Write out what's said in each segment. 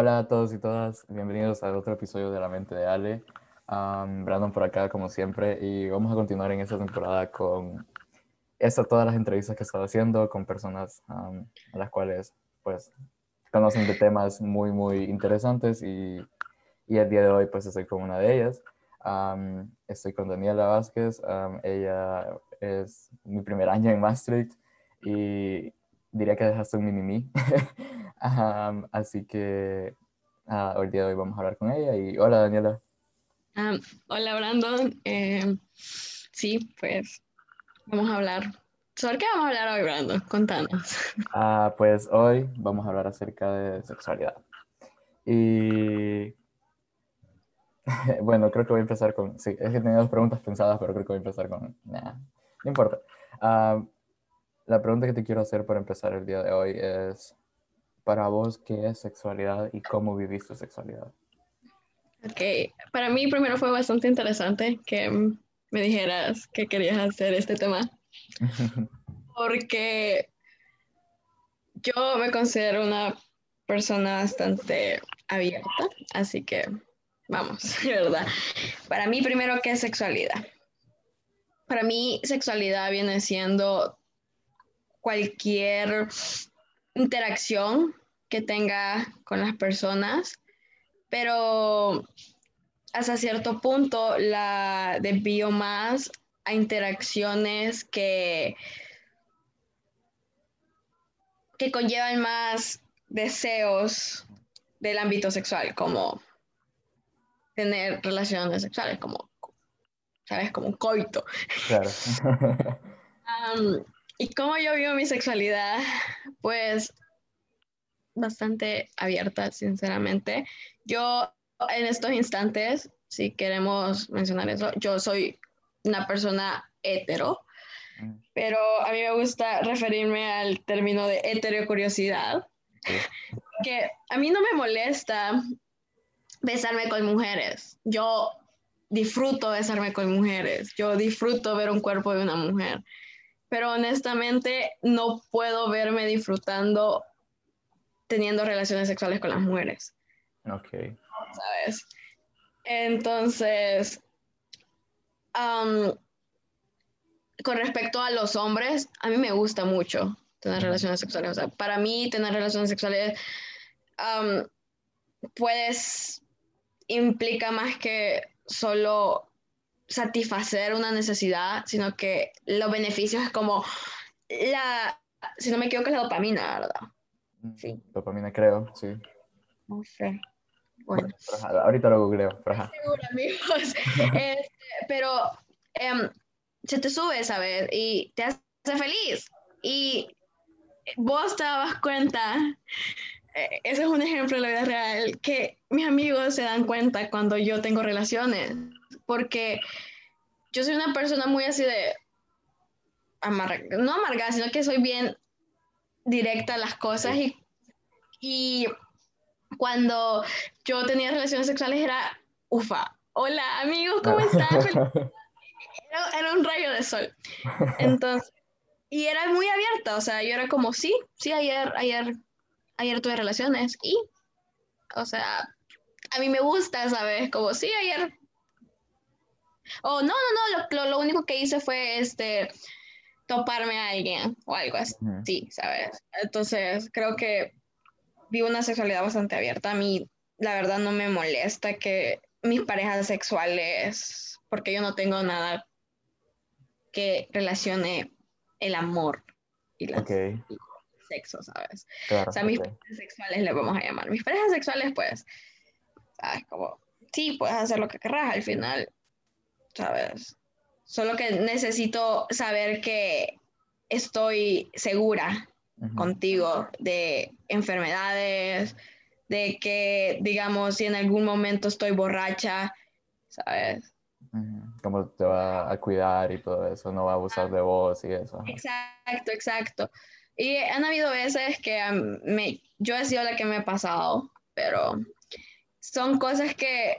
Hola a todos y todas, bienvenidos a otro episodio de La Mente de Ale. Um, Brandon por acá, como siempre, y vamos a continuar en esta temporada con esta, todas las entrevistas que he estado haciendo con personas um, a las cuales, pues, conocen de temas muy, muy interesantes y, y el día de hoy, pues, estoy con una de ellas. Um, estoy con Daniela Vázquez, ella es mi primer año en Maastricht y diría que dejaste un mini-me. así que uh, el día de hoy vamos a hablar con ella. Y hola, Daniela. hola, Brandon. Eh, sí, pues vamos a hablar. ¿Sobre qué vamos a hablar hoy, Brandon? Contanos. Ah, pues hoy vamos a hablar acerca de sexualidad. Y bueno, creo que voy a empezar con. Sí, es que tenía dos preguntas pensadas, pero creo que voy a empezar con. Nah, no importa. La pregunta que te quiero hacer para empezar el día de hoy es: para vos qué es sexualidad y cómo vivís tu sexualidad? Ok, para mí primero fue bastante interesante que me dijeras que querías hacer este tema, porque yo me considero una persona bastante abierta, así que vamos, ¿verdad? Para mí primero, ¿qué es sexualidad? Para mí sexualidad viene siendo cualquier interacción que tenga con las personas, pero hasta cierto punto la desvío más a interacciones que, que conllevan más deseos del ámbito sexual, como tener relaciones sexuales, como, ¿sabes? Como un coito. Claro. ¿Y cómo yo vivo mi sexualidad? Pues bastante abierta, sinceramente. Yo en estos instantes, si queremos mencionar eso, yo soy una persona hetero, mm. pero a mí me gusta referirme al término de heterocuriosidad, que a mí no me molesta besarme con mujeres. Yo disfruto besarme con mujeres, yo disfruto ver un cuerpo de una mujer, pero honestamente no puedo verme disfrutando teniendo relaciones sexuales con las mujeres. Ok. ¿Sabes? Entonces, con respecto a los hombres, a mí me gusta mucho tener relaciones sexuales. O sea, para mí tener relaciones sexuales, pues, implica más que solo satisfacer una necesidad, sino que los beneficios es como la, si no me equivoco, es la dopamina, ¿verdad? Sí. Dopamina, creo, sí. No sé. Bueno. ahorita lo googleo. Pero, Seguro, amigos. Este, pero em, se te sube, ¿sabes? Y te hace feliz. Y vos te das cuenta, eh, ese es un ejemplo de la vida real, que mis amigos se dan cuenta cuando yo tengo relaciones. Porque yo soy una persona muy así de amarga, no amargada, sino que soy bien directa las cosas y, y cuando yo tenía relaciones sexuales era, ufa, hola amigos, ¿cómo están? era, un rayo de sol. Entonces, y era muy abierta, o sea, yo era como, sí, sí, ayer, ayer, ayer tuve relaciones y, o sea, a mí me gusta, ¿sabes? Como, sí, ayer. Oh, no, no, no, lo, lo único que hice fue, este, toparme a alguien o algo así, ¿sabes? Entonces, creo que vivo una sexualidad bastante abierta. A mí, la verdad, no me molesta que mis parejas sexuales, porque yo no tengo nada que relacione el amor y, el sexo, ¿sabes? o sea, mis parejas sexuales le vamos a llamar. Mis parejas sexuales, pues, ¿sabes? Como, sí, puedes hacer lo que querrás al final, ¿sabes? Solo que necesito saber que estoy segura contigo de enfermedades, de que, digamos, si en algún momento estoy borracha, ¿sabes? Cómo te va a cuidar y todo eso, no va a abusar de vos y eso. Exacto, exacto. Y han habido veces que me, yo he sido la que me he pasado, pero son cosas que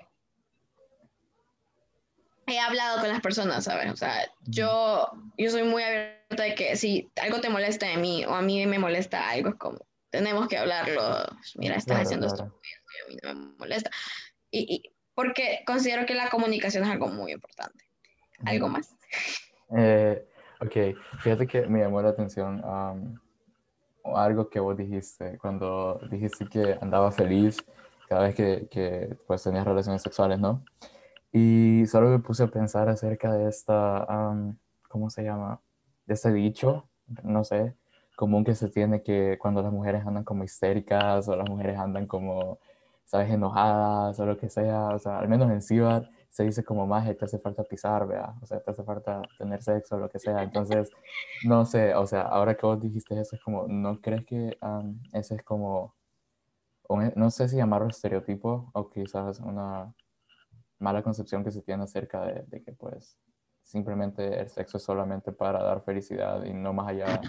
he hablado con las personas, ¿sabes? O sea, yo, yo soy muy abierta de que si algo te molesta de mí o a mí me molesta algo, es como, tenemos que hablarlo. Mira, estás haciendo esto, a mí no me molesta. Y, y porque considero que la comunicación es algo muy importante. ¿Algo más? Eh, ok, fíjate que me llamó la atención algo que vos dijiste cuando dijiste que andaba feliz cada vez que, que pues tenías relaciones sexuales, ¿no? Y solo me puse a pensar acerca de esta, ¿cómo se llama? De ese dicho, no sé, común que se tiene que cuando las mujeres andan como histéricas o las mujeres andan como, ¿sabes? Enojadas o lo que sea, o sea, al menos en Cibar se dice como más, te hace falta pisar, vea, o sea, te hace falta tener sexo o lo que sea. Entonces, no sé, o sea, ahora que vos dijiste eso, es como, ¿no crees que ese es como, no sé si llamarlo estereotipo o quizás una mala concepción que se tiene acerca de, que pues simplemente el sexo es solamente para dar felicidad y no más allá.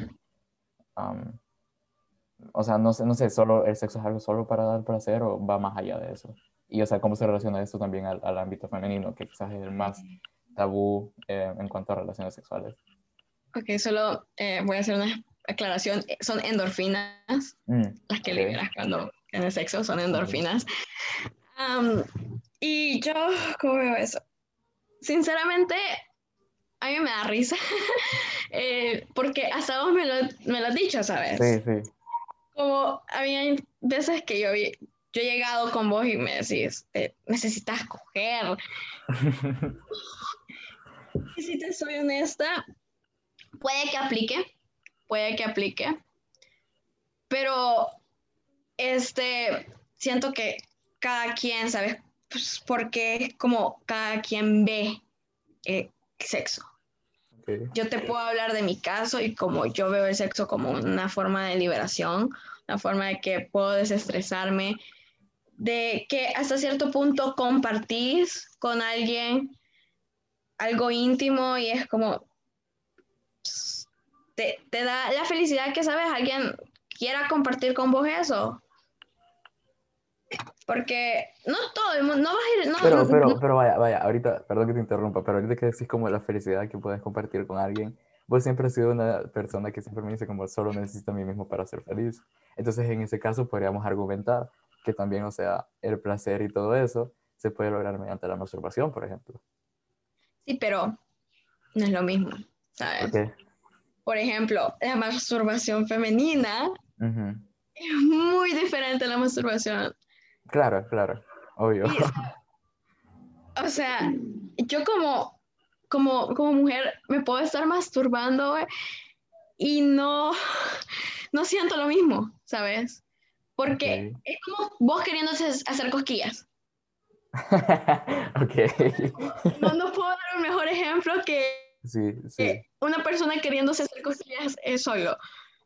o sea, no sé, no sé, solo el sexo es algo solo para dar placer o va más allá de eso. Y o sea, cómo se relaciona esto también al, al ámbito femenino, que quizás es el más tabú eh, en cuanto a relaciones sexuales. Ok, solo eh, voy a hacer una aclaración. Son endorfinas mm, las que liberas cuando tienes sexo, son endorfinas. Y yo, ¿cómo veo eso? Sinceramente, a mí me da risa, eh, porque hasta vos me lo, me lo, has dicho, ¿sabes? Sí, sí. Como había veces que yo, yo he llegado con vos y me decís, eh, necesitas coger. y si te soy honesta, puede que aplique, puede que aplique, pero este, siento que cada quien, ¿sabes? pues porque es como cada quien ve eh, sexo. Yo te puedo hablar de mi caso y como yo veo el sexo como una forma de liberación, una forma de que puedo desestresarme, de que hasta cierto punto compartís con alguien algo íntimo y es como te, te da la felicidad que sabes alguien quiera compartir con vos eso. Porque no todo el mundo, no vas a ir, no, pero, pero, pero vaya, vaya, ahorita, perdón que te interrumpa, pero ahorita que decís como la felicidad que puedes compartir con alguien, vos siempre has sido una persona que siempre me dice como solo necesito a mí mismo para ser feliz. Entonces en ese caso podríamos argumentar que también, o sea, el placer y todo eso se puede lograr mediante la masturbación, por ejemplo. Sí, pero no es lo mismo, ¿sabes? Por ejemplo, la masturbación femenina es muy diferente a la masturbación Claro, claro, obvio. o sea, yo como, como, como mujer me puedo estar masturbando y no, no siento lo mismo, ¿sabes? Porque es como vos queriendo hacer cosquillas. ok. No, no, puedo dar un mejor ejemplo que, sí, sí. una persona queriéndose hacer cosquillas es solo.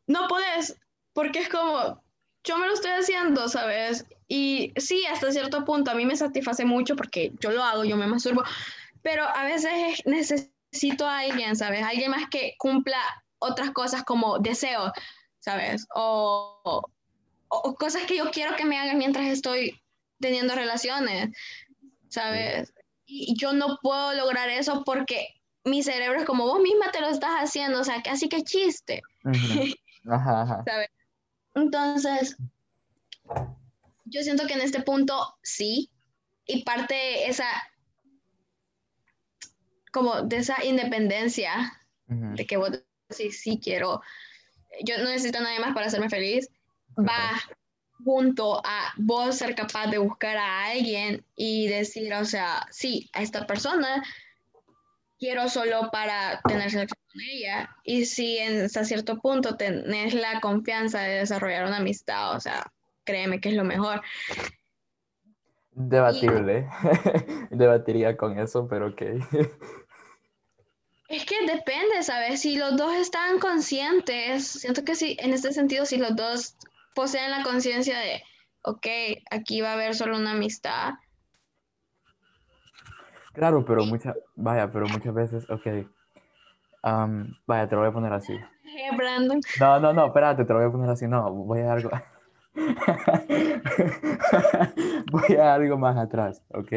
No puedes, porque es como, yo me lo estoy haciendo, ¿sabes? Y sí, hasta cierto punto a mí me satisface mucho porque yo lo hago, yo me masturbo, pero a veces necesito a alguien, ¿sabes? Alguien más que cumpla otras cosas como deseo, ¿sabes? O, o, cosas que yo quiero que me hagan mientras estoy teniendo relaciones, ¿sabes? Y yo no puedo lograr eso porque mi cerebro es como vos misma te lo estás haciendo, o sea, casi que chiste. ¿Sabes? Entonces, yo siento que en este punto sí, y parte esa, como de esa independencia, de que vos sí, sí quiero, yo no necesito a nadie más para hacerme feliz, va junto a vos ser capaz de buscar a alguien y decir, o sea, sí, a esta persona quiero solo para tener sexo con ella. Y si en, hasta cierto punto tenés la confianza de desarrollar una amistad, o sea, créeme que es lo mejor. Debatible. Debatiría con eso, pero ok. Es que depende, ¿sabes? Si los dos están conscientes, siento que sí, en este sentido, si los dos poseen la conciencia de, ok, aquí va a haber solo una amistad. Claro, pero muchas, vaya, pero muchas veces, ok. vaya, te lo voy a poner así. Brandon. No, no, no, espérate, te lo voy a poner así. No, voy a algo. Voy a algo más atrás, ¿ok?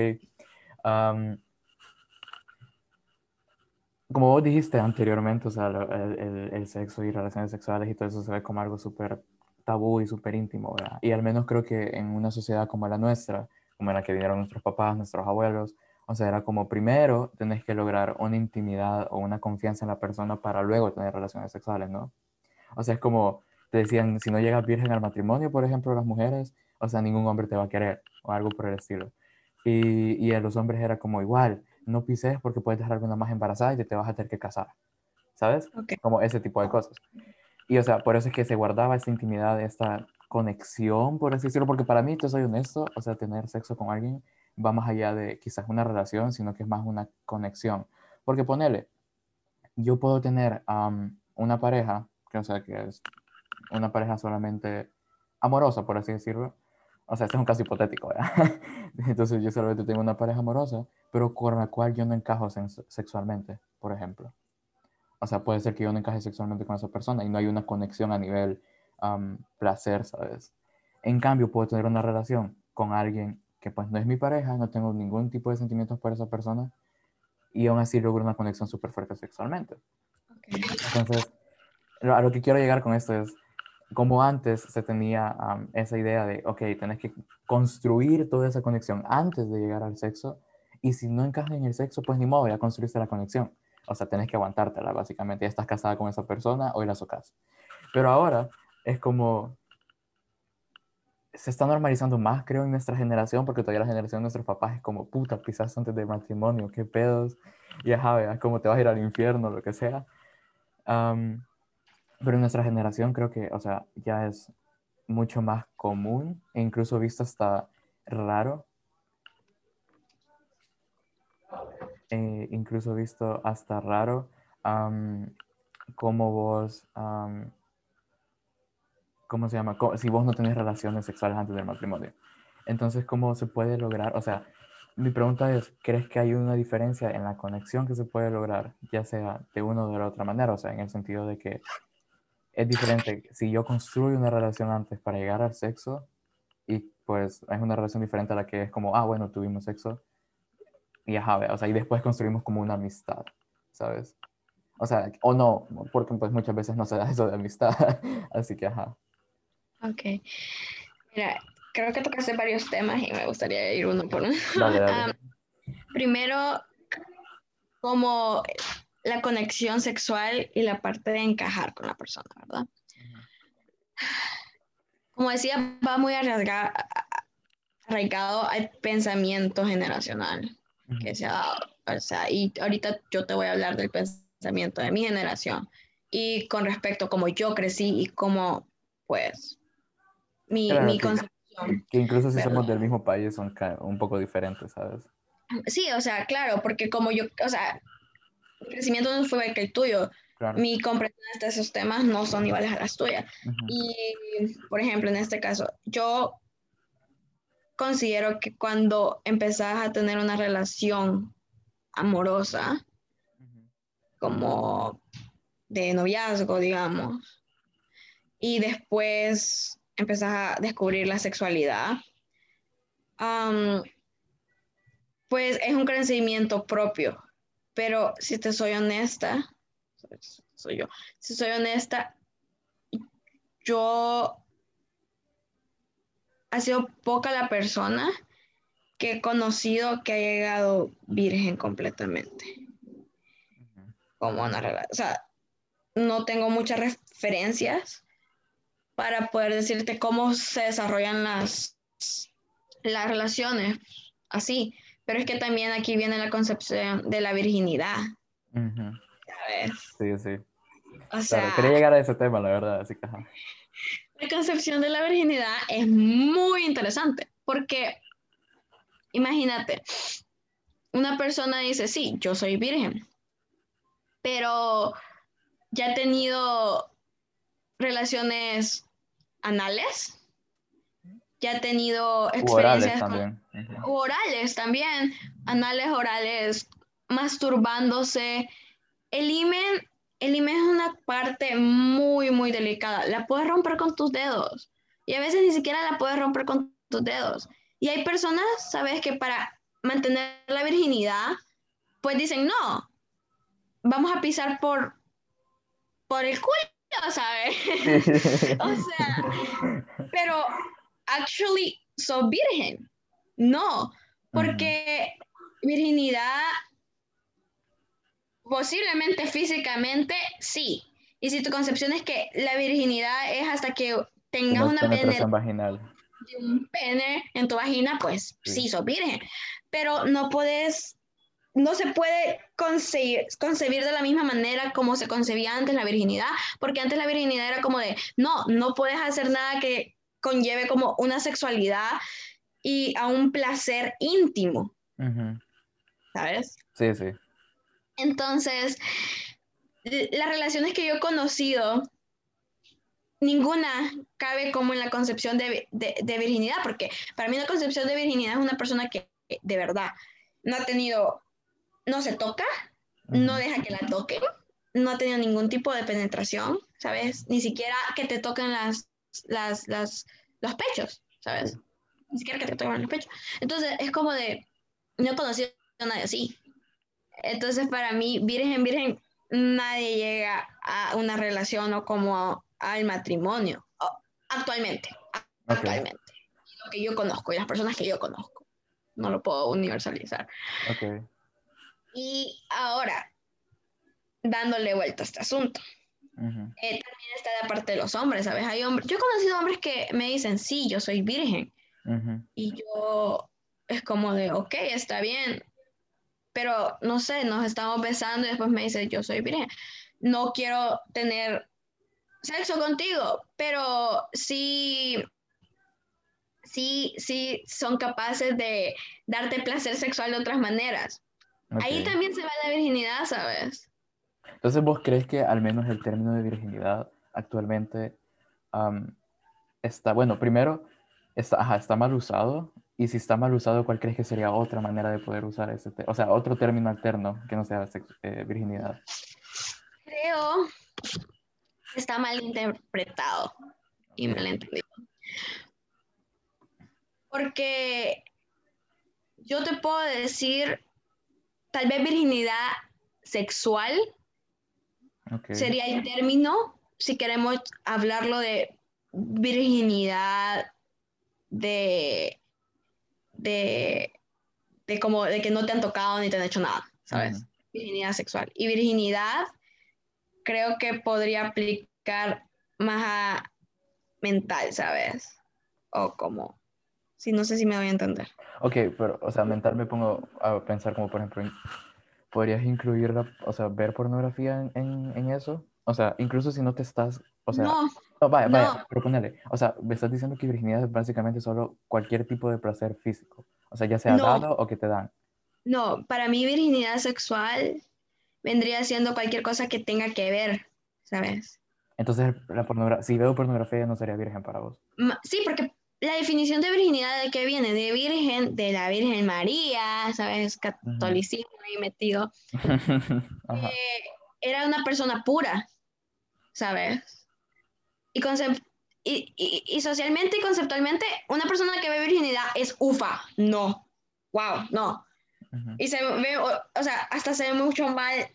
como vos dijiste anteriormente, o sea, el, el, sexo y relaciones sexuales y todo eso se ve como algo súper tabú y súper íntimo, ¿verdad? Y al menos creo que en una sociedad como la nuestra, como en la que vinieron nuestros papás, nuestros abuelos, o sea, era como primero tenés que lograr una intimidad o una confianza en la persona para luego tener relaciones sexuales, ¿no? O sea, es como te decían, si no llegas virgen al matrimonio, por ejemplo, las mujeres, o sea, ningún hombre te va a querer o algo por el estilo. Y, y a los hombres era como igual, no pises porque puedes dejar alguna más embarazada y te, vas a tener que casar, ¿sabes? Como ese tipo de cosas. Y o sea, por eso es que se guardaba esta intimidad, esta conexión, por así decirlo, porque para mí, te soy honesto, o sea, tener sexo con alguien va más allá de quizás una relación, sino que es más una conexión. Porque ponele, yo puedo tener una pareja, que o sea, que es una pareja solamente amorosa, por así decirlo. O sea, este es un caso hipotético, ¿verdad? Entonces yo solamente tengo una pareja amorosa, pero con la cual yo no encajo sexualmente, por ejemplo. O sea, puede ser que yo no encaje sexualmente con esa persona y no hay una conexión a nivel placer, ¿sabes? En cambio, puedo tener una relación con alguien que pues no es mi pareja, no tengo ningún tipo de sentimientos por esa persona y aún así logro una conexión súper fuerte sexualmente. Entonces, a lo que quiero llegar con esto es, como antes se tenía esa idea de, ok, tenés que construir toda esa conexión antes de llegar al sexo, y si no encajas en el sexo, pues ni modo, ya construiste la conexión. O sea, tenés que aguantártela, básicamente. Ya estás casada con esa persona, hoy la socas. Pero ahora es como, se está normalizando más, creo, en nuestra generación, porque todavía la generación de nuestros papás es como, puta, pisas antes del matrimonio, qué pedos, y ajá, es como te vas a ir al infierno, lo que sea. Pero en nuestra generación creo que, o sea, ya es mucho más común e incluso visto hasta raro. Eh, incluso visto hasta raro como vos, ¿cómo se llama? Si vos no tenés relaciones sexuales antes del matrimonio. Entonces, ¿cómo se puede lograr? O sea, mi pregunta es, ¿crees que hay una diferencia en la conexión que se puede lograr, ya sea de una o de la otra manera? O sea, en el sentido de que es diferente. Si yo construyo una relación antes para llegar al sexo, y pues es una relación diferente a la que es como, ah, bueno, tuvimos sexo, y ajá, o sea, y después construimos como una amistad, ¿sabes? O sea, o no, porque pues muchas veces no se da eso de amistad, así que ajá. Ok. Mira, creo que tocaste varios temas y me gustaría ir uno por uno. Dale, dale. primero, como la conexión sexual y la parte de encajar con la persona, ¿verdad? Como decía, va muy arraigado, al pensamiento generacional que se ha dado. O sea, y ahorita yo te voy a hablar del pensamiento de mi generación y con respecto a cómo yo crecí y cómo, pues, mi, mi concepción. Que incluso si somos del mismo país son un poco diferentes, ¿sabes? Sí, o sea, claro, porque como yo, o sea, mi crecimiento no fue igual que el tuyo. Mi comprensión de esos temas no son iguales a las tuyas. Y, por ejemplo, en este caso, yo considero que cuando empezás a tener una relación amorosa, como de noviazgo, digamos, y después empezás a descubrir la sexualidad, pues es un crecimiento propio pero si te soy honesta, soy yo, si soy honesta, yo ha sido poca la persona que he conocido que ha llegado virgen completamente. Como una. O sea, no tengo muchas referencias para poder decirte cómo se desarrollan las, las relaciones así. Pero es que también aquí viene la concepción de la virginidad. ¿Sabes? Sí, sí. O sea, quería llegar a ese tema, la verdad, así que... La concepción de la virginidad es muy interesante, porque imagínate, una persona dice, sí, yo soy virgen, pero ya he tenido relaciones anales, ya he tenido experiencias también. orales también, anales orales, masturbándose. El imen, el imen es una parte muy, muy delicada. La puedes romper con tus dedos y a veces ni siquiera la puedes romper con tus dedos. Y hay personas, sabes, que para mantener la virginidad, pues dicen, no, vamos a pisar por, por el culo mío, ¿sabes? o sea, pero actually sos virgen. No, porque virginidad posiblemente físicamente sí. Y si tu concepción es que la virginidad es hasta que tengas una penetración vaginal. un pene en tu vagina, pues sí, sí sos virgen. Pero no puedes no se puede concebir, concebir, de la misma manera como se concebía antes la virginidad, porque antes la virginidad era como de, no, no puedes hacer nada que conlleve como una sexualidad y a un placer íntimo. ¿Sabes? Sí, sí. Entonces, las relaciones que yo he conocido, ninguna cabe como en la concepción de, de virginidad, porque para mí la concepción de virginidad es una persona que de verdad no ha tenido no se toca, no deja que la toquen, no ha tenido ningún tipo de penetración, ¿sabes? Ni siquiera que te toquen las, las, las, los pechos, ¿sabes? Ni siquiera que te toquen los pechos. Entonces, es como de, no he conocido a nadie así. Entonces, para mí, virgen, virgen, nadie llega a una relación o como al matrimonio, actualmente, actualmente. Lo que yo conozco y las personas que yo conozco. No lo puedo universalizar. Okay. Y ahora, dándole vuelta a este asunto, eh, también está de parte de los hombres, ¿sabes? Hay hombres, yo he conocido hombres que me dicen, sí, yo soy virgen. Y yo es como de, ok, está bien, pero no sé, nos estamos besando y después me dice, yo soy virgen. No quiero tener sexo contigo, pero sí, sí, sí son capaces de darte placer sexual de otras maneras. Ahí también se va la virginidad, ¿sabes? Entonces, ¿vos crees que al menos el término de virginidad actualmente está, bueno, primero, está, está mal usado? Y si está mal usado, ¿cuál crees que sería otra manera de poder usar ese, o sea, otro término alterno que no sea eh, virginidad? Creo que está mal interpretado y mal entendido. Porque yo te puedo decir tal vez virginidad sexual sería el término, si queremos hablarlo de virginidad, de, de, como de que no te han tocado ni te han hecho nada, ¿sabes? Virginidad sexual. Y virginidad creo que podría aplicar más a mental, ¿sabes? O como Sí, no sé si me voy a entender. Ok, pero, o sea, mental me pongo a pensar como, por ejemplo, ¿podrías incluir, o sea, ver pornografía en, en, eso? O sea, incluso si no te estás, o sea... No, no vaya, vaya, proponele. O sea, me estás diciendo que virginidad es básicamente solo cualquier tipo de placer físico. O sea, ya sea dado o que te dan. No, para mí virginidad sexual vendría siendo cualquier cosa que tenga que ver, ¿sabes? Entonces, la pornografía, si veo pornografía no sería virgen para vos. Sí, porque la definición de virginidad de qué viene, de virgen, de la Virgen María, ¿sabes? Catolicismo ahí metido. Eh, era una persona pura, ¿sabes? Y, y, y, socialmente y conceptualmente, una persona que ve virginidad es ufa, no, wow, no. Y se ve, o, sea, hasta se ve mucho mal,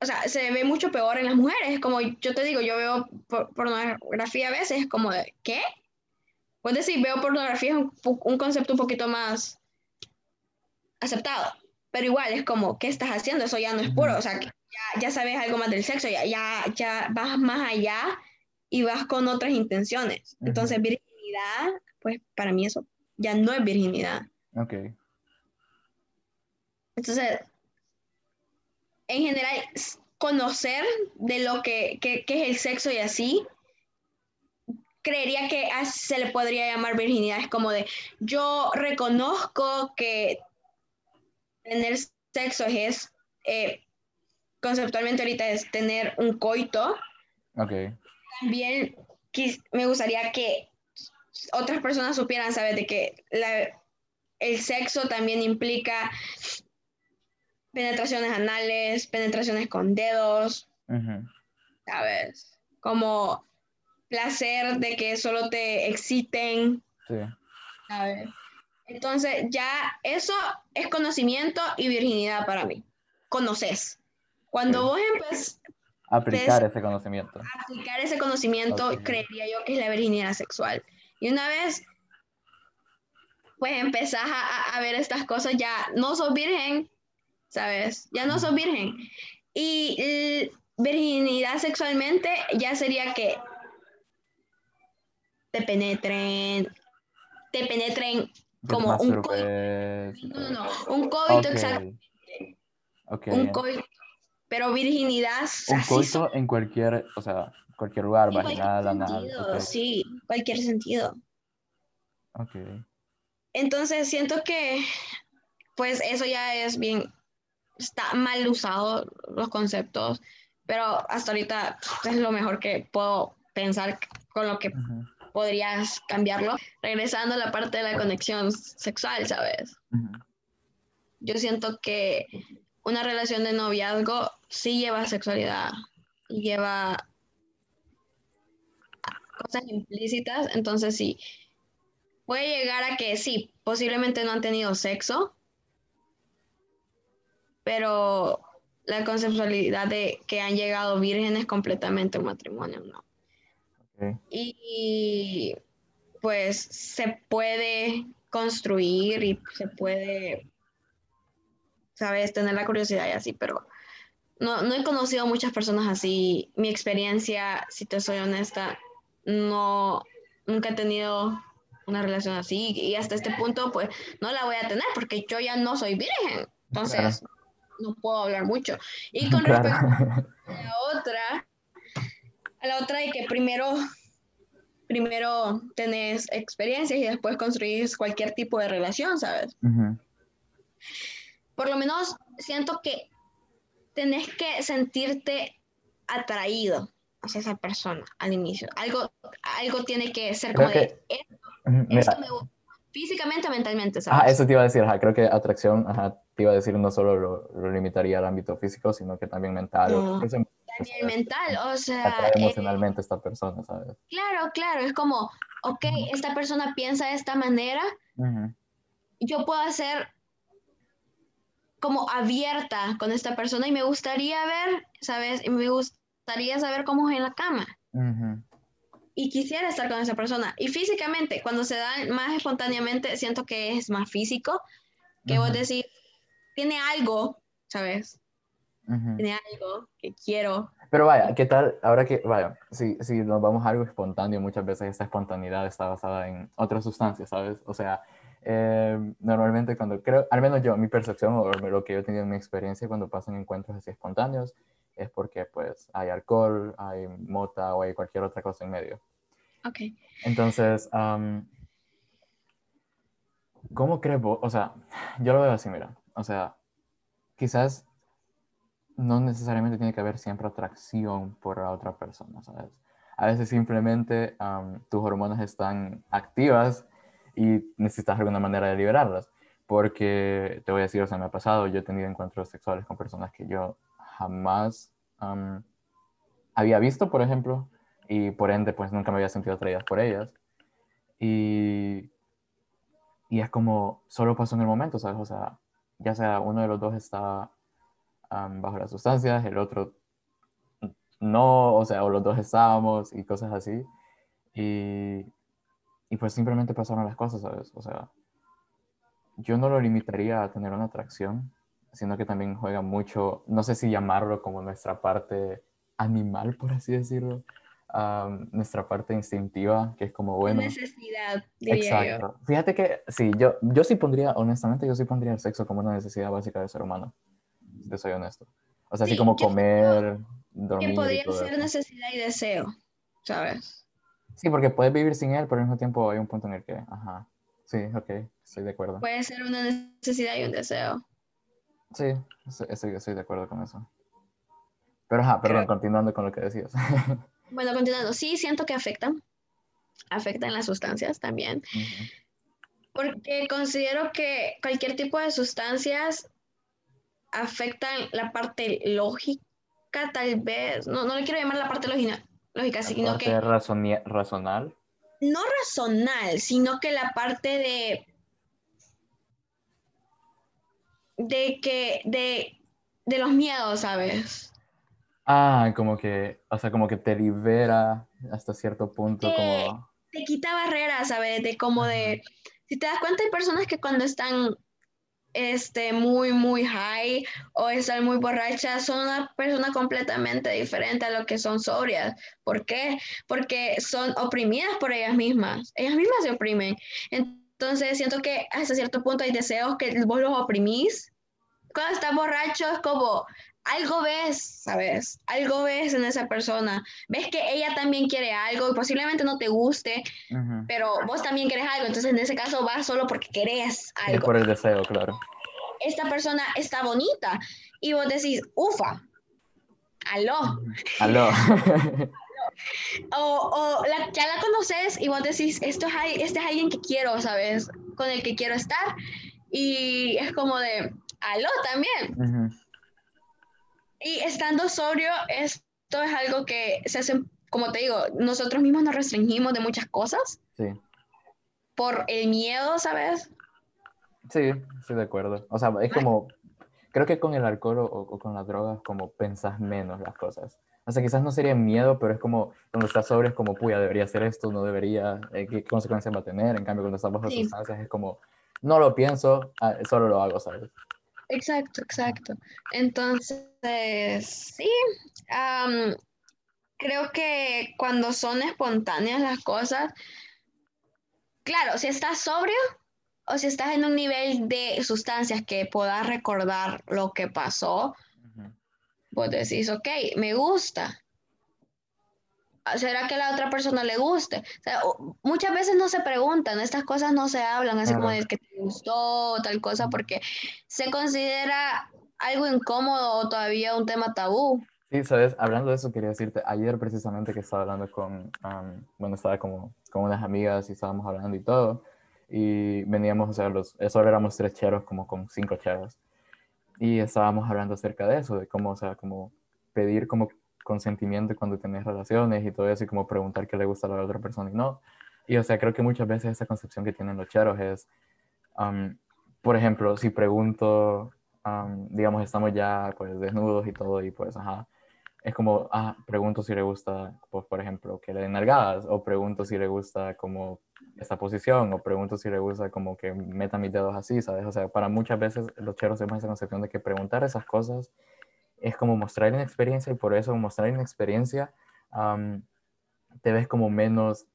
o sea, se ve mucho peor en las mujeres. Como yo te digo, yo veo pornografía a veces, como de, ¿qué? Puedes decir, veo pornografía es un, concepto un poquito más aceptado, pero igual es como, ¿qué estás haciendo? Eso ya no es puro, o sea, ya, ya sabes algo más del sexo, ya, ya, ya vas más allá y vas con otras intenciones. Entonces, virginidad, pues para mí eso ya no es virginidad. Ok. Entonces, en general, conocer de lo que, que, que es el sexo y así, creería que se le podría llamar virginidad. Es como de, yo reconozco que tener sexo es, eh, conceptualmente ahorita es tener un coito. Ok. También me gustaría que otras personas supieran, ¿sabes? De que el sexo también implica penetraciones anales, penetraciones con dedos, ¿sabes? Como placer de que solo te exciten. Sí. ver. Entonces, ya eso es conocimiento y virginidad para mí. Conoces. Cuando vos Aplicar ese conocimiento. Aplicar ese conocimiento, creería yo que es la virginidad sexual. Y una vez, pues empezás a, a ver estas cosas, ya no sos virgen, ¿sabes? Ya no sos virgen. Y virginidad sexualmente ya sería que te penetren, te penetren como un coito. No, no, no, un coito exacto. Un coito, pero virginidad. Un coito en cualquier, o sea, cualquier lugar, vaginal, anal. Sí, cualquier sentido. Ok. Entonces siento que, pues eso ya es bien, está mal usado los conceptos, pero hasta ahorita es lo mejor que puedo pensar con lo que podrías cambiarlo. Regresando a la parte de la conexión sexual, ¿sabes? Yo siento que una relación de noviazgo sí lleva sexualidad y lleva cosas implícitas, entonces sí, puede llegar a que sí, posiblemente no han tenido sexo, pero la conceptualidad de que han llegado vírgenes completamente a un matrimonio, no. Y pues se puede construir y se puede, sabes, tener la curiosidad y así, pero no, no he conocido muchas personas así. Mi experiencia, si te soy honesta, no, nunca he tenido una relación así y hasta este punto pues no la voy a tener porque yo ya no soy virgen. Entonces, no puedo hablar mucho. Y con respecto a la otra, a la otra de que primero, primero tenés experiencias y después construís cualquier tipo de relación, ¿sabes? Por lo menos siento que tenés que sentirte atraído hacia esa persona al inicio. Algo, algo tiene que ser como de, esto, me físicamente o mentalmente, ¿sabes? Ah, eso te iba a decir, creo que atracción, ajá, te iba a decir, no solo lo, limitaría al ámbito físico, sino que también mental. Mental, o sea... Atrae eh, emocionalmente esta persona, ¿sabes? Claro, claro, es como, ok, esta persona piensa de esta manera, yo puedo ser como abierta con esta persona y me gustaría ver, ¿sabes? Y me gustaría saber cómo es en la cama. Y quisiera estar con esa persona. Y físicamente, cuando se da más espontáneamente, siento que es más físico, que vos decís, tiene algo, ¿sabes? Tiene algo que quiero. Pero vaya, ¿qué tal? Ahora que, vaya, si, si nos vamos a algo espontáneo, muchas veces esa espontaneidad está basada en otras sustancias, ¿sabes? O sea, eh, normalmente cuando creo, al menos yo, mi percepción o lo que yo he tenido en mi experiencia cuando pasan encuentros así espontáneos, es porque pues hay alcohol, hay mota o hay cualquier otra cosa en medio. Ok. Entonces, ¿cómo crees vos? O sea, yo lo veo así, mira. O sea, quizás no necesariamente tiene que haber siempre atracción por la otra persona, ¿sabes? A veces simplemente tus hormonas están activas y necesitas alguna manera de liberarlas. Porque te voy a decir, o sea, me ha pasado, yo he tenido encuentros sexuales con personas que yo jamás había visto, por ejemplo, y por ende, pues nunca me había sentido atraída por ellas. Y, y es como, solo pasó en el momento, ¿sabes? O sea, ya sea uno de los dos está bajo las sustancias, el otro no, o sea, o los dos estábamos y cosas así. Y, y pues simplemente pasaron las cosas, ¿sabes? O sea, yo no lo limitaría a tener una atracción, sino que también juega mucho, no sé si llamarlo como nuestra parte animal, por así decirlo, nuestra parte instintiva, que es como, bueno... Necesidad, diría Exacto. Fíjate que, sí, yo, yo sí pondría, honestamente, yo sí pondría el sexo como una necesidad básica del ser humano, si soy honesto. O sea, así como comer, dormir... Que podría ser necesidad y deseo, ¿sabes? Sí, porque puedes vivir sin él, pero al mismo tiempo hay un punto en el que, ajá, sí, ok, estoy de acuerdo. Puede ser una necesidad y un deseo. Sí, estoy, estoy de acuerdo con eso. Pero, ajá, perdón, continuando con lo que decías. Bueno, continuando, sí siento que afectan, afectan las sustancias también, porque considero que cualquier tipo de sustancias afectan la parte lógica, tal vez, no, no le quiero llamar la parte lógica, lógica sino parte que... razonal. No razonal, sino que la parte de... de que, de, de los miedos, ¿sabes? Ah, como que, o sea, como que te libera hasta cierto punto, te, como... te quita barreras, ¿sabes? De como de, si te das cuenta, hay personas que cuando están este, muy, muy high o están muy borrachas son una persona completamente diferente a lo que son sobrias. ¿Por qué? Porque son oprimidas por ellas mismas. Ellas mismas se oprimen. Entonces siento que hasta cierto punto hay deseos que vos los oprimís. Cuando estás borracho es como, algo ves, ¿sabes? Algo ves en esa persona. Ves que ella también quiere algo y posiblemente no te guste, pero vos también querés algo. Entonces, en ese caso, vas solo porque querés algo. por el deseo, claro. Esta persona está bonita y vos decís, ufa, aló. Aló. o, o ya la conoces y vos decís, Esto es, este es alguien que quiero, ¿sabes? Con el que quiero estar. Y es como de, aló también. Y estando sobrio, esto es algo que se hace, como te digo, nosotros mismos nos restringimos de muchas cosas. Sí. Por el miedo, ¿sabes? Sí, estoy de acuerdo. O sea, es como, creo que con el alcohol o, con las drogas, como pensás menos las cosas. O sea, quizás no sería miedo, pero es como, cuando estás sobrio es como, puya, debería hacer esto, no debería, eh, ¿qué consecuencias va a tener? En cambio, cuando estás bajo sustancias es como, no lo pienso, ah, solo lo hago, ¿sabes? Exacto, exacto. Entonces, sí, creo que cuando son espontáneas las cosas, claro, si estás sobrio o si estás en un nivel de sustancias que puedas recordar lo que pasó, vos decís, ok, me gusta, ¿será que a la otra persona le guste? muchas veces no se preguntan, estas cosas no se hablan, así como de que gustó tal cosa, porque se considera algo incómodo o todavía un tema tabú. Sí, sabes, hablando de eso, quería decirte, ayer precisamente que estaba hablando con, bueno, estaba como con unas amigas y estábamos hablando y todo, y veníamos, o sea, los, eso éramos tres cheros como con cinco cheros, y estábamos hablando acerca de eso, de cómo, o sea, como pedir como consentimiento cuando tienes relaciones y todo eso, y como preguntar qué le gusta a la otra persona y no. Y o sea, creo que muchas veces esa concepción que tienen los cheros es, por ejemplo, si pregunto, digamos, estamos ya pues desnudos y todo, y pues, ajá, es como, ah, pregunto si le gusta, pues, por ejemplo, que le den nalgadas, o pregunto si le gusta como esta posición, o pregunto si le gusta como que meta mis dedos así, ¿sabes? O sea, para muchas veces los cheros tenemos esa concepción de que preguntar esas cosas es como mostrar una experiencia y por eso mostrar una experiencia te ves como menos,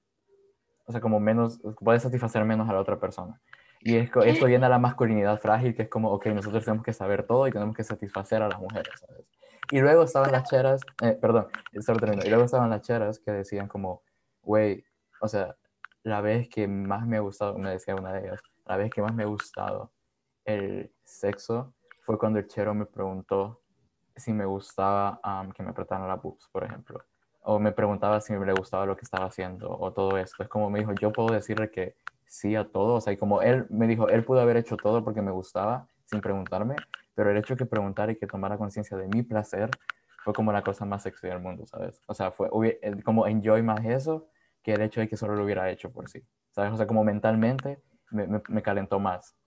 o sea, como menos, puedes satisfacer menos a la otra persona. Y es, esto viene a la masculinidad frágil, que es como, ok, nosotros tenemos que saber todo y tenemos que satisfacer a las mujeres, ¿sabes? Y luego estaban las cheras, eh, perdón, solo termino, y luego estaban las cheras que decían como, güey, o sea, la vez que más me ha gustado, me decía una de ellas, la vez que más me ha gustado el sexo fue cuando el chero me preguntó si me gustaba que me apretaran la boobs, por ejemplo. O me preguntaba si me le gustaba lo que estaba haciendo o todo esto. Es como me dijo, yo puedo decirle que sí a todo. O sea, y como él me dijo, él pudo haber hecho todo porque me gustaba sin preguntarme, pero el hecho de que preguntara y que tomara conciencia de mi placer fue como la cosa más sexy del mundo, ¿sabes? O sea, fue como enjoy más eso que el hecho de que solo lo hubiera hecho por sí, ¿sabes? O sea, como mentalmente me, me, calentó más.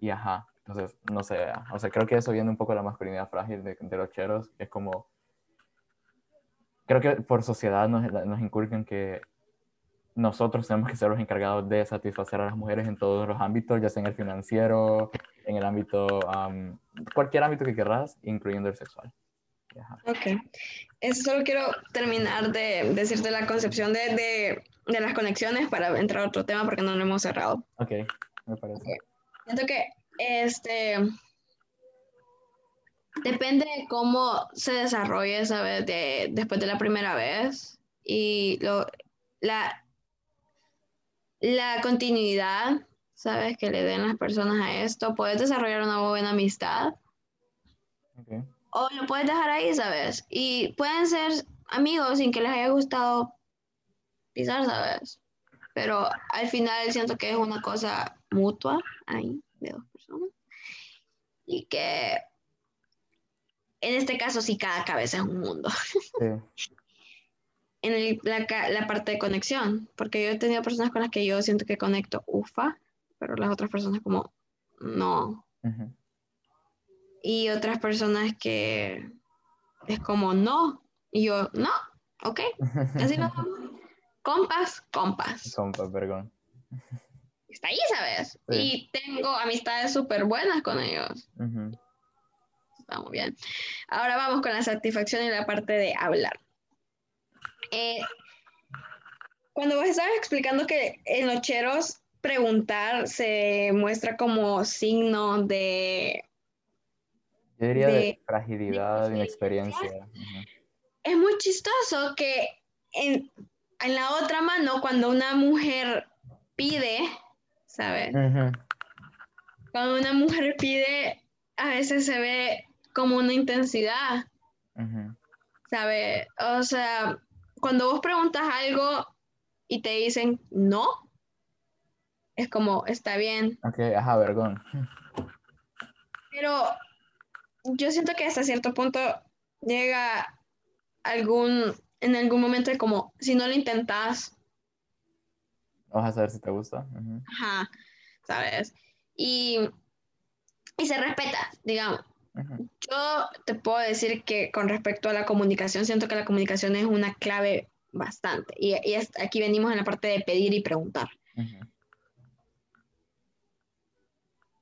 Y ajá, entonces, no sé, o sea, creo que eso viene un poco de la masculinidad frágil de, los cheros, es como, creo que por sociedad nos, nos inculcan que nosotros tenemos que ser los encargados de satisfacer a las mujeres en todos los ámbitos, ya sea en el financiero, en el ámbito, cualquier ámbito que querrás, incluyendo el sexual. Ok. Eso solo quiero terminar de decirte la concepción de, de, de, las conexiones para entrar a otro tema porque no lo hemos cerrado. Ok, me parece. Siento que este, depende de cómo se desarrolle, ¿sabes? De, después de la primera vez y lo, la, la continuidad, ¿sabes? Que le den las personas a esto. Puedes desarrollar una buena amistad. O lo puedes dejar ahí, ¿sabes? Y pueden ser amigos sin que les haya gustado pisar, ¿sabes? Pero al final siento que es una cosa mutua ahí de dos personas. Y que en este caso sí cada cabeza es un mundo. En la, parte de conexión, porque yo he tenido personas con las que yo siento que conecto ufa, pero las otras personas como no. Y otras personas que es como no. Y yo, no, ok. Así no. compas, compas. Compas, vergón. Está ahí, ¿sabes? Y tengo amistades súper buenas con ellos. Está muy bien. Ahora vamos con la satisfacción y la parte de hablar. Eh, cuando vos estabas explicando que en los cheros preguntar se muestra como signo de... Yo diría de, fragilidad, de inexperiencia. Es muy chistoso que en, en, la otra mano, cuando una mujer pide, ¿sabes? Cuando una mujer pide, a veces se ve como una intensidad, ¿sabes? O sea, cuando vos preguntas algo y te dicen no, es como, está bien. Ok, ajá, vergón. Pero yo siento que hasta cierto punto llega algún, en algún momento como, si no lo intentas. Vas a saber si te gusta. Ajá, ¿sabes? Y, y se respeta, digamos. Yo te puedo decir que con respecto a la comunicación, siento que la comunicación es una clave bastante. Y, y aquí venimos en la parte de pedir y preguntar.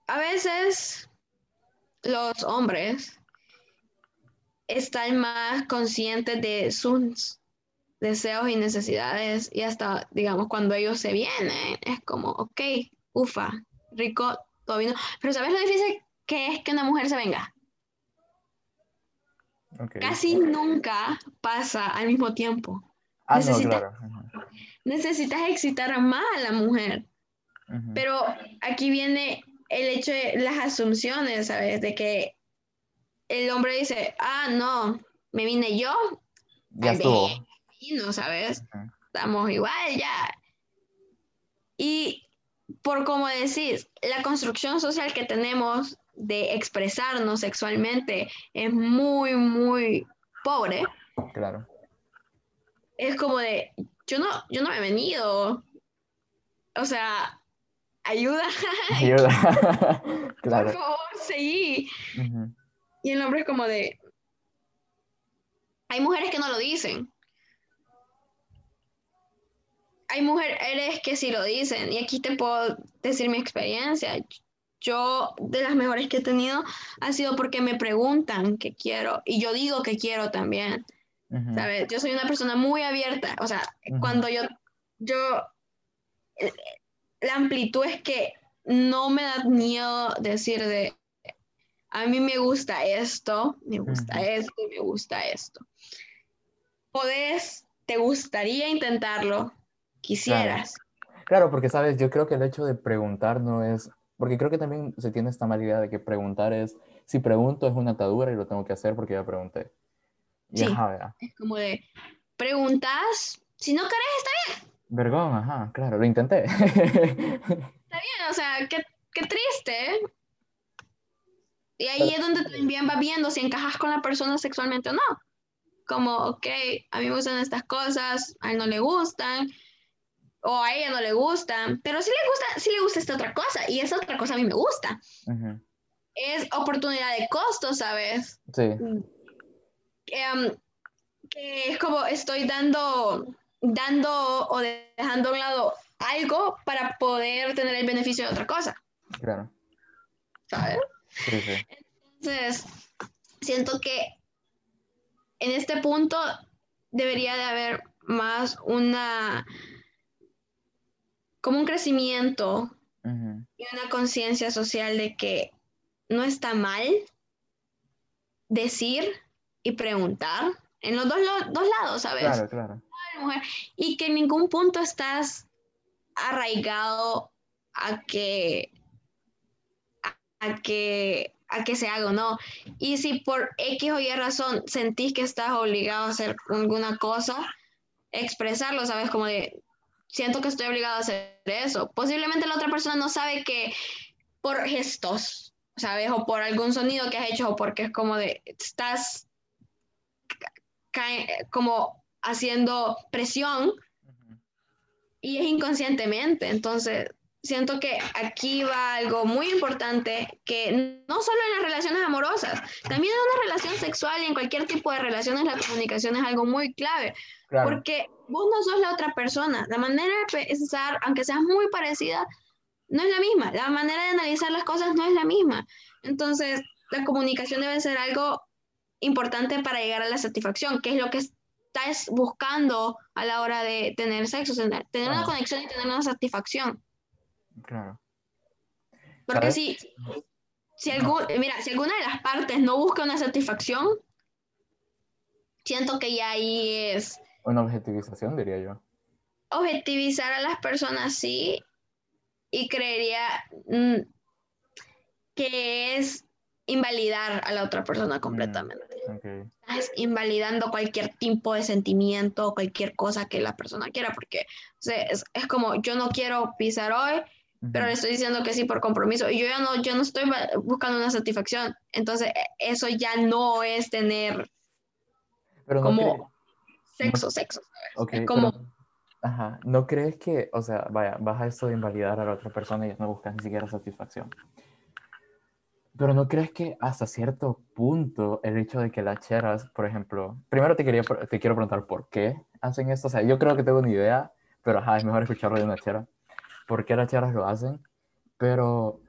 A veces los hombres están más conscientes de sus deseos y necesidades y hasta, digamos, cuando ellos se vienen, es como, ok, ufa, rico, todo vino. Pero ¿sabes lo difícil que es que una mujer se venga? Casi nunca pasa al mismo tiempo. Ah, necesitas, necesitas excitar más a la mujer. Pero aquí viene el hecho de las asunciones, ¿sabes? De que el hombre dice, ah, no, me vine yo. Ya estuvo. no, ¿sabes? Estamos igual ya. Y por como decís, la construcción social que tenemos de expresarnos sexualmente es muy, muy pobre. Claro. Es como de, yo no, yo no me he venido. O sea, ayuda. Ayuda. claro. Por favor, seguí. Y el hombre es como de, hay mujeres que no lo dicen. Hay mujeres que sí lo dicen. Y aquí te puedo decir mi experiencia yo de las mejores que he tenido ha sido porque me preguntan qué quiero y yo digo que quiero también. ¿Sabes? Yo soy una persona muy abierta, o sea, cuando yo, yo, eh, la amplitud es que no me da miedo decir de, a mí me gusta esto, me gusta esto me gusta esto. Podés, te gustaría intentarlo, quisieras. claro, porque sabes, yo creo que el hecho de preguntar no es porque creo que también se tiene esta mala idea de que preguntar es, si pregunto es una atadura y lo tengo que hacer porque ya pregunté. sí, es como de, preguntas, si no querés, está bien. Vergón, ajá, claro, lo intenté. está bien, o sea, qué, qué triste. Y ahí es donde también va viendo si encajas con la persona sexualmente o no. Como, ok, a mí me gustan estas cosas, a él no le gustan, o a ella no le gusta, pero sí le gusta, sí le gusta esta otra cosa y esa otra cosa a mí me gusta. Es oportunidad de costo, ¿sabes? Sí. Um, que es como estoy dando, dando o dejando a un lado algo para poder tener el beneficio de otra cosa. Claro. ¿Sabes? Sí, sí. Entonces, siento que en este punto debería de haber más una como un crecimiento y una conciencia social de que no está mal decir y preguntar en los dos, dos lados, ¿sabes? Claro, claro. Y que en ningún punto estás arraigado a que, a, que, a que se haga o no. Y si por X o Y razón sentís que estás obligado a hacer alguna cosa, expresarlo, ¿sabes? Como de, siento que estoy obligado a hacer eso. Posiblemente la otra persona no sabe que por gestos, ¿sabes? O por algún sonido que has hecho, o porque es como de, estás como haciendo presión y es inconscientemente. Entonces, siento que aquí va algo muy importante que no solo en las relaciones amorosas, también en una relación sexual y en cualquier tipo de relaciones la comunicación es algo muy clave. Porque vos no sos la otra persona. La manera de pensar, aunque seas muy parecida, no es la misma. La manera de analizar las cosas no es la misma. Entonces, la comunicación debe ser algo importante para llegar a la satisfacción, que es lo que estás buscando a la hora de tener sexo, tener, una conexión y tener una satisfacción. Claro. Porque si, si, mira, si alguna de las partes no busca una satisfacción, siento que ya ahí es... Una objetivización, diría yo. Objetivizar a las personas, sí, y creería mm, que es invalidar a la otra persona completamente. Mm, Estás invalidando cualquier tipo de sentimiento, cualquier cosa que la persona quiera, porque es, es, como yo no quiero pisar hoy, pero le estoy diciendo que sí por compromiso y yo ya no, yo no estoy buscando una satisfacción. Entonces, e, eso ya no es tener como sexo, sexo. como... ajá, ¿no crees que, o sea, vaya, vas a eso de invalidar a la otra persona y no buscas ni siquiera satisfacción? Pero ¿no crees que hasta cierto punto el hecho de que las cheras, por ejemplo, primero te, quería, te quiero preguntar por qué hacen esto? O sea, yo creo que tengo una idea, pero ajá, es mejor escucharlo de una chera. ¿Por qué las cheras lo hacen? Pero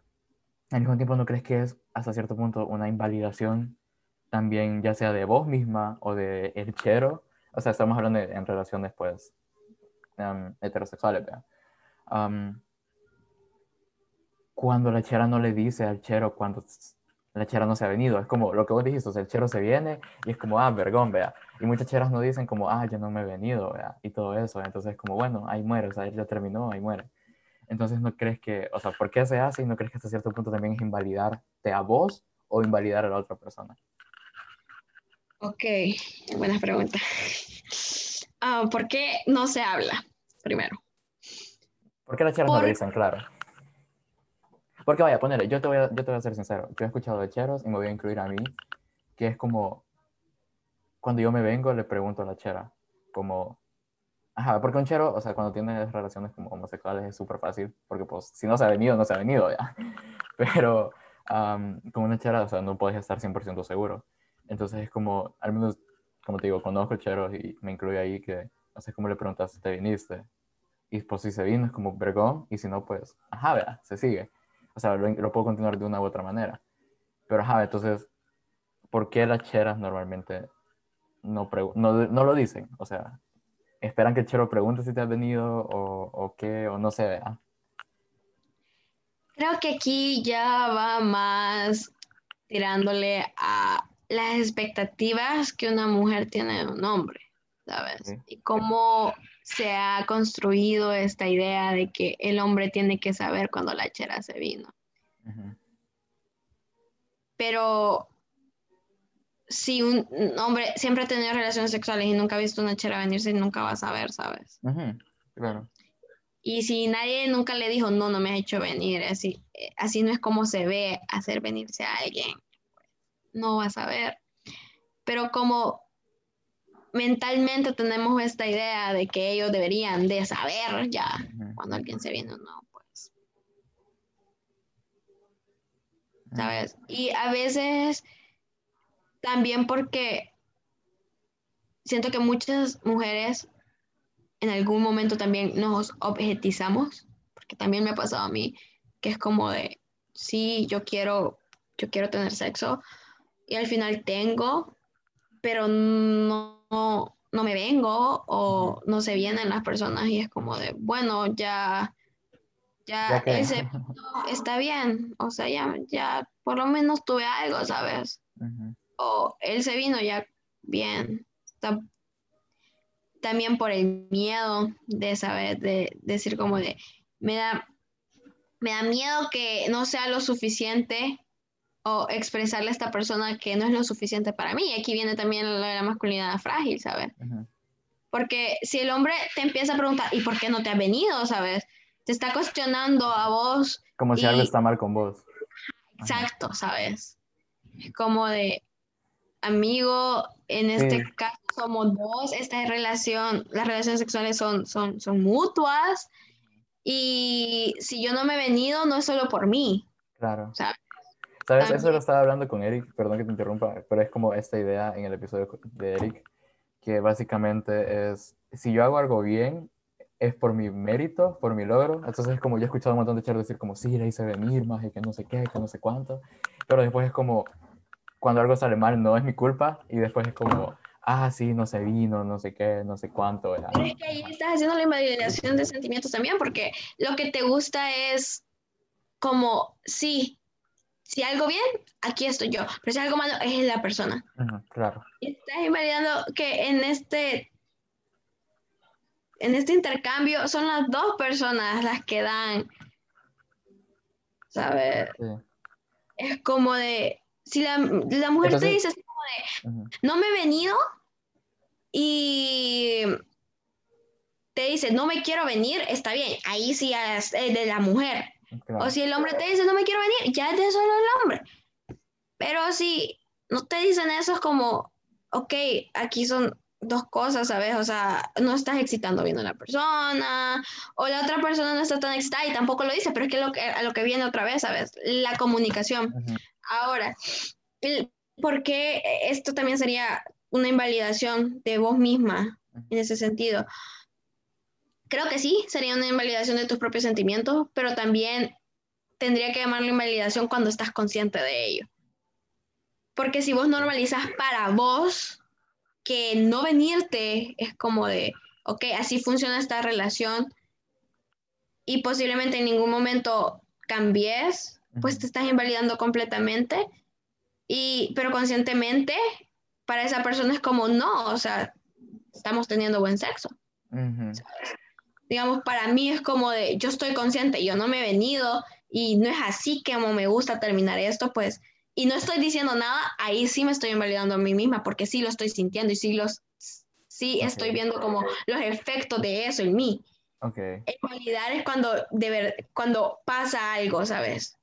al mismo tiempo, ¿no crees que es hasta cierto punto una invalidación también, ya sea de vos misma o de el chero? O sea, estamos hablando en relaciones, pues, um, heterosexuales, ¿verdad? cuando la chera no le dice al chero cuando la chera no se ha venido. Es como lo que vos dijiste, o sea, el chero se viene y es como, ah, vergón, vea. Y muchas cheras no dicen como, ah, yo no me he venido, vea, y todo eso. Entonces, como, bueno, ahí muere, o sea, ya terminó, ahí muere. Entonces, ¿no crees que, o sea, por qué se hace y no crees que hasta cierto punto también es invalidarte a vos o invalidar a la otra persona? Ok, buena pregunta. Ah, ¿Por qué no se habla primero? ¿Por qué las cheras no lo dicen, claro? Porque vaya, ponerle, yo te, voy a, yo te voy a ser sincero, yo he escuchado de cheros y me voy a incluir a mí, que es como, cuando yo me vengo le pregunto a la chera, como, ajá, porque un chero, o sea, cuando tiene relaciones como homosexuales es súper fácil, porque pues si no se ha venido, no se ha venido ya, pero um, con una chera, o sea, no puedes estar 100% seguro, entonces es como, al menos, como te digo, conozco cheros y me incluyo ahí que, o sea, como le preguntas, ¿te viniste? Y pues si se vino es como vergón, y si no, pues, ajá, vea, se sigue o sea, lo, puedo continuar de una u otra manera. Pero, ajá, entonces, ¿por qué las cheras normalmente no, no, no, lo dicen? O sea, esperan que el chero pregunte si te has venido o, o qué, o no sé. vea. Creo que aquí ya va más tirándole a las expectativas que una mujer tiene de un hombre, ¿sabes? Y cómo se ha construido esta idea de que el hombre tiene que saber cuando la chera se vino. Pero si un hombre siempre ha tenido relaciones sexuales y nunca ha visto una chera venirse, nunca va a saber, ¿sabes? Claro. Y si nadie nunca le dijo, no, no me has hecho venir, así, así no es como se ve hacer venirse a alguien, no va a saber. Pero como mentalmente tenemos esta idea de que ellos deberían de saber ya cuando alguien se viene o no, pues. ¿Sabes? Y a veces también porque siento que muchas mujeres en algún momento también nos objetizamos, porque también me ha pasado a mí, que es como de, sí, yo quiero, yo quiero tener sexo, y al final tengo, pero no no, me vengo o no se vienen las personas y es como de, bueno, ya, ya, ese está bien, o sea, ya, ya por lo menos tuve algo, ¿sabes? O él se vino ya bien. también por el miedo de saber, de, de decir como de, me da, me da miedo que no sea lo suficiente o expresarle a esta persona que no es lo suficiente para mí. Y aquí viene también la, masculinidad frágil, ¿sabes? Porque si el hombre te empieza a preguntar, ¿y por qué no te ha venido, sabes? Te está cuestionando a vos. Como si algo está mal con vos. Exacto, ¿sabes? Como de, amigo, en este caso somos dos, esta relación, las relaciones sexuales son, son, son mutuas Y si yo no me he venido, no es solo por mí. Claro. ¿sabes? ¿Sabes? Eso lo estaba hablando con Eric, perdón que te interrumpa, pero es como esta idea en el episodio de Eric, que básicamente es, si yo hago algo bien, es por mi mérito, por mi logro. Entonces es como, yo he escuchado un montón de chicos decir como, sí, la hice venir más y que no sé qué, que no sé cuánto. Pero después es como, cuando algo sale mal, no es mi culpa. Y después es como, ah, sí, no se vino, no sé qué, no sé cuánto. ya". Pero es que ahí estás haciendo la invalidación de sentimientos también, porque lo que te gusta es como, sí, si algo bien, aquí estoy yo, pero si algo malo, es la persona. Claro. Estás invalidando que en este, en este intercambio son las dos personas las que dan, ¿sabes? Sí. Es como de, si la, la mujer te dice así como de, Ujú, no me he venido y te dice, no me quiero venir, está bien, ahí sí es eh, de la mujer. Claro. O si el hombre te dice, no me quiero venir, ya es de solo el hombre. Pero si no te dicen eso, es como, ok, aquí son dos cosas, ¿sabes? O sea, no estás excitando bien a la persona, o la otra persona no está tan excitada y tampoco lo dice, pero es que, lo que a lo que viene otra vez, ¿sabes? La comunicación. Ujú, Ahora, el- ¿por qué esto también sería una invalidación de vos misma en ese sentido? Creo que sí, sería una invalidación de tus propios sentimientos, pero también tendría que llamarlo invalidación cuando estás consciente de ello. Porque si vos normalizas para vos que no venirte es como de, ok, así funciona esta relación y posiblemente en ningún momento cambies, pues te estás invalidando completamente. Y, pero conscientemente, para esa persona es como, no, o sea, estamos teniendo buen sexo. ujú, Digamos, para mí es como de, yo estoy consciente, yo no me he venido y no es así como me gusta terminar esto, pues, y no estoy diciendo nada, ahí sí me estoy invalidando a mí misma, porque sí lo estoy sintiendo y sí, los, sí estoy viendo como los efectos de eso en mí. Ok. Invalidar es cuando, de ver, cuando pasa algo, ¿sabes?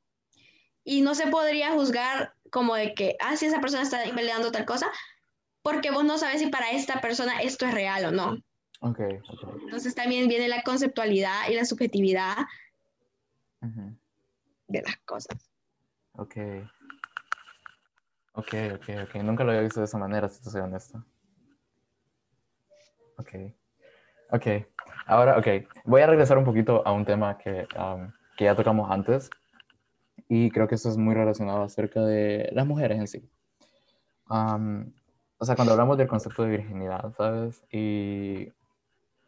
Y no se podría juzgar como de que, ah, sí, esa persona está invalidando tal cosa, porque vos no sabes si para esta persona esto es real o no. Ok. Ok. Entonces también viene la conceptualidad y la subjetividad ujú. de las cosas. Ok. Ok, ok, ok. Nunca lo había visto de esa manera, si te soy honesto. Ok. Ok. Ahora, ok. Voy a regresar un poquito a un tema que, um, que ya tocamos antes. Y creo que esto es muy relacionado acerca de las mujeres en sí. Um, o sea, cuando hablamos del concepto de virginidad, ¿sabes? Y,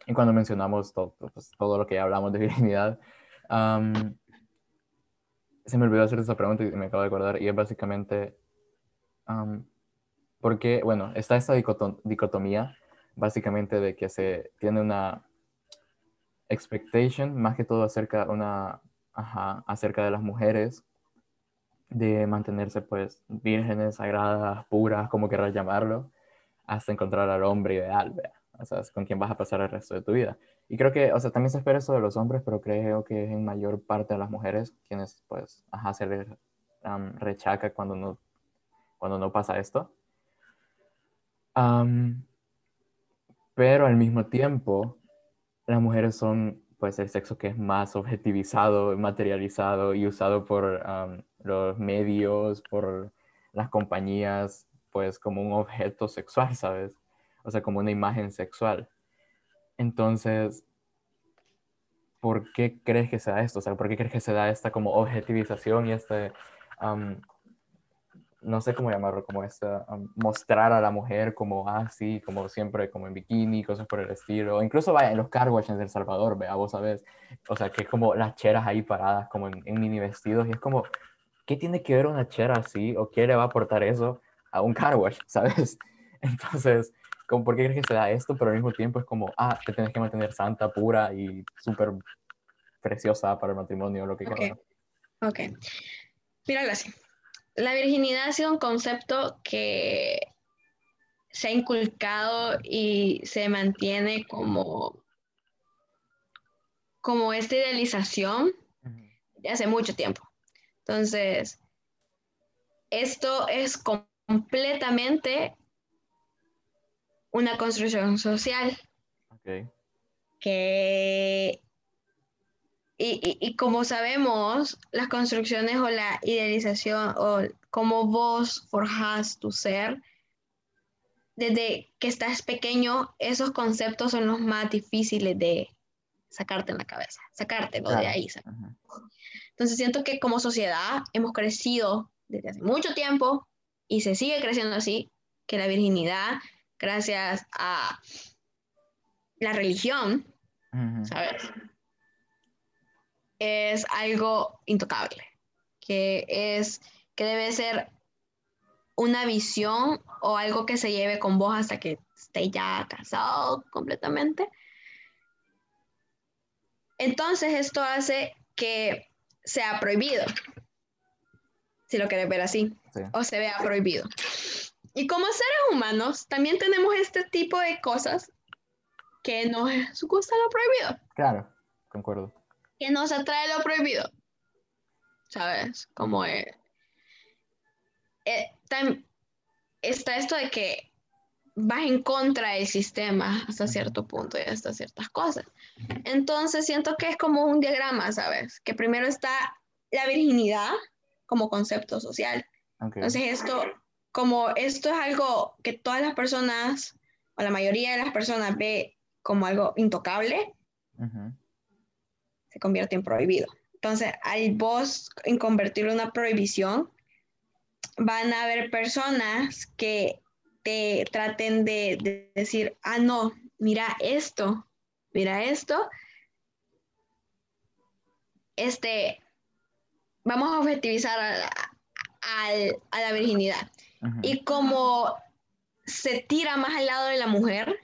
y cuando mencionamos todo, pues, todo lo que ya hablamos de virginidad, um, se me olvidó hacer esa pregunta y me acabo de acordar. Y es básicamente, um, porque, bueno, está esta dicotom- dicotomía, básicamente de que se tiene una expectation, más que todo acerca, una, ajá, acerca de las mujeres, de mantenerse pues vírgenes, sagradas, puras, como querrás llamarlo, hasta encontrar al hombre ideal, ¿vea? O sea, con quien vas a pasar el resto de tu vida. Y creo que, o sea, también se espera eso de los hombres, pero creo que es en mayor parte a las mujeres quienes, pues, ajá, se les um, rechaca cuando no, cuando no pasa esto. Um, pero al mismo tiempo, las mujeres son, pues, el sexo que es más objetivizado, materializado y usado por um, los medios, por las compañías, pues, como un objeto sexual, ¿sabes? O sea, como una imagen sexual. Entonces, ¿por qué crees que se da esto? O sea, ¿por qué crees que se da esta como objetivización y este, um, no sé cómo llamarlo, como esta, um, mostrar a la mujer como así, como siempre, como en bikini, cosas por el estilo, incluso vaya en los car wash en El Salvador, vea, vos sabés, o sea, que es como las cheras ahí paradas, como en, en mini vestidos, y es como, ¿qué tiene que ver una chera así, o qué le va a aportar eso a un car wash, ¿sabes? Entonces, como, ¿por qué crees que se da esto? Pero al mismo tiempo es como, ah, te tienes que mantener santa, pura y súper preciosa para el matrimonio, lo que Ok. quieras. Ok. Míralo así. La virginidad ha sido un concepto que se ha inculcado y se mantiene como, como esta idealización de hace mucho tiempo. Entonces, esto es completamente una construcción social Ok. que y, y, como sabemos, las construcciones o la idealización o cómo vos forjas tu ser, desde que estás pequeño, esos conceptos son los más difíciles de sacarte en la cabeza, sacártelo de ahí. Entonces siento que como sociedad hemos crecido desde hace mucho tiempo y se sigue creciendo así, que la virginidad, gracias a la religión, ¿sabes? Es algo intocable, que es, que debe ser una visión o algo que se lleve con vos hasta que esté ya casado completamente. Entonces esto hace que sea prohibido, si lo querés ver así, o se vea prohibido. Y como seres humanos, también tenemos este tipo de cosas que nos gusta lo prohibido. Claro, concuerdo. Que nos atrae lo prohibido. ¿Sabes? Como es. Eh, está esto de que vas en contra del sistema hasta cierto punto y hasta ciertas cosas. Entonces siento que es como un diagrama, ¿sabes? Que primero está la virginidad como concepto social. Entonces esto como esto es algo que todas las personas, o la mayoría de las personas ve como algo intocable, se convierte en prohibido. Entonces, al vos en convertirlo en una prohibición, van a haber personas que te traten de, decir, ah, no, mira esto, mira esto, este, vamos a objetivizar a la virginidad. Y como se tira más al lado de la mujer,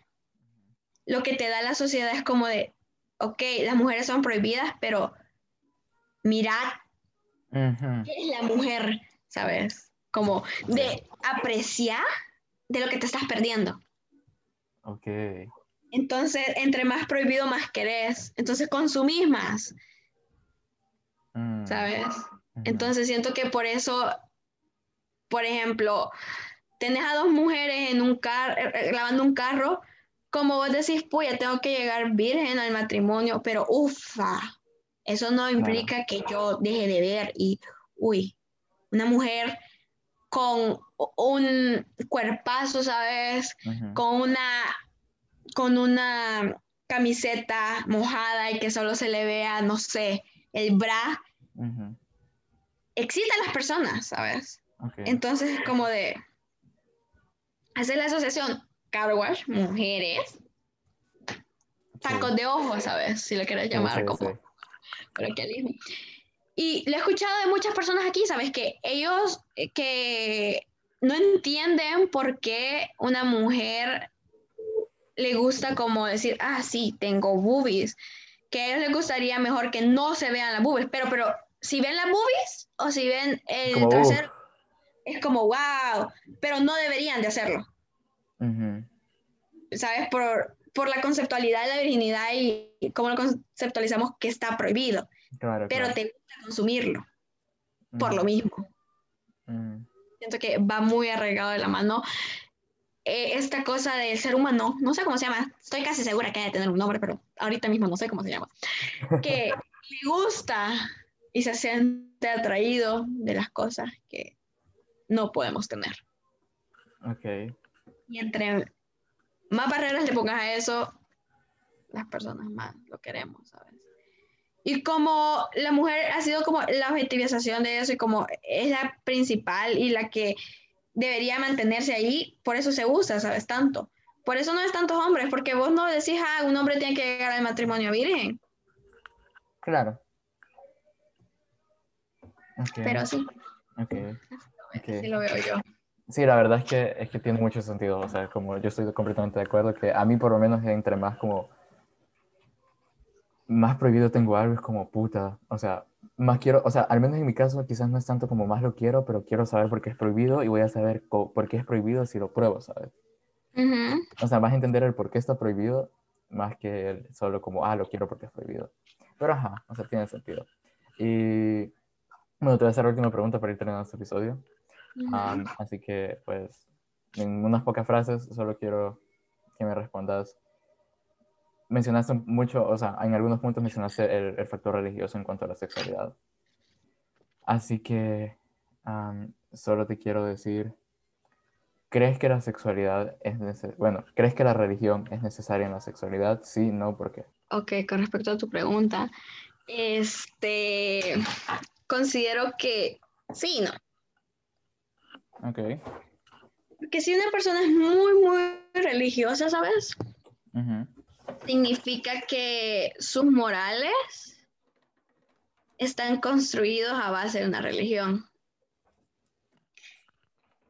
lo que te da la sociedad es como de, ok, las mujeres son prohibidas, pero mirad qué es la mujer, ¿sabes? Como de apreciar de lo que te estás perdiendo. Ok. Entonces, entre más prohibido, más querés. Entonces, consumís más. Mm. ¿Sabes? Entonces, siento que por eso por ejemplo, tenés a dos mujeres en un carro, eh, eh, lavando un carro, como vos decís, pues ya tengo que llegar virgen al matrimonio, pero ufa, eso no implica que yo deje de ver y, uy, una mujer con un cuerpazo, ¿sabes? Con una, con una camiseta mojada y que solo se le vea, no sé, el bra. Existen las personas, ¿sabes? Entonces, como de hacer la asociación car wash, mujeres, tacos de ojos, ¿sabes? Si lo quieres llamar como coloquialismo. Y lo he escuchado de muchas personas aquí, ¿sabes? Que ellos eh, que no entienden por qué una mujer le gusta como decir, ah, sí, tengo boobies. Que a ellos les gustaría mejor que no se vean las boobies, pero, pero si ven las boobies o si ven el trasero, es como, wow, pero no deberían de hacerlo. ¿Sabes? Por, por, la conceptualidad de la virginidad y cómo lo conceptualizamos que está prohibido. pero te gusta consumirlo. Por lo mismo. Siento que va muy arraigado de la mano. Eh, esta cosa del ser humano, no sé cómo se llama, estoy casi segura que debe tener un nombre, pero ahorita mismo no sé cómo se llama, que le gusta y se siente atraído de las cosas que no podemos tener. Ok. Y entre más barreras le pongas a eso, las personas más lo queremos, ¿sabes? Y como la mujer ha sido como la objetivización de eso y como es la principal y la que debería mantenerse ahí, por eso se usa, ¿sabes? Tanto. Por eso no es tantos hombres, porque vos no decís, ah, un hombre tiene que llegar al matrimonio virgen. Claro. Pero sí. Okay. Sí lo veo yo. Sí, la verdad es que, es que tiene mucho sentido. O sea, como yo estoy completamente de acuerdo que a mí por lo menos entre más como... Más prohibido tengo algo, es como puta. O sea, más quiero, o sea, al menos en mi caso quizás no es tanto como más lo quiero, pero quiero saber por qué es prohibido y voy a saber por qué es prohibido si lo pruebo, ¿sabes? O sea, más entender el por qué está prohibido, más que el solo como, ah, lo quiero porque es prohibido. Pero ajá, o sea, tiene sentido. Y bueno, te voy a hacer la última pregunta para ir terminando este episodio así que, pues, en unas pocas frases, solo quiero que me respondas. mencionaste mucho, o sea, en algunos puntos mencionaste el, el factor religioso en cuanto a la sexualidad. Así que am, solo te quiero decir, ¿crees que la sexualidad es necesaria? Bueno, ¿crees que la religión es necesaria en la sexualidad? Sí, no, ¿por qué? Ok, con respecto a tu pregunta, este, considero que sí, no. Ok. Porque si una persona es muy, muy religiosa, ¿sabes? Significa que sus morales están construidos a base de una religión.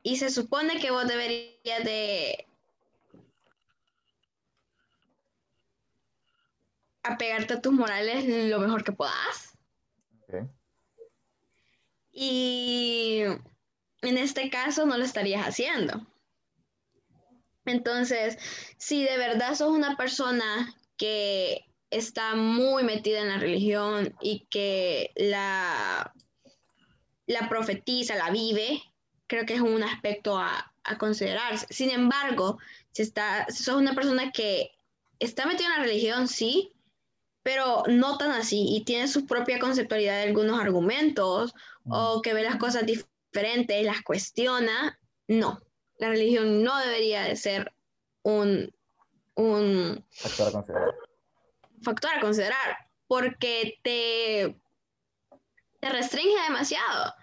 Y se supone que vos deberías de apegarte a tus morales lo mejor que puedas. Ok. Y en este caso no lo estarías haciendo. Entonces, si de verdad sos una persona que está muy metida en la religión y que la, la profetiza, la vive, creo que es un aspecto a, a considerarse. Sin embargo, si, está, si sos una persona que está metida en la religión, sí, pero no tan así y tiene su propia conceptualidad de algunos argumentos o que ve las cosas diferentes, las cuestiona, no. La religión no debería de ser un, un Factor a considerar. factor a considerar porque te, te restringe demasiado.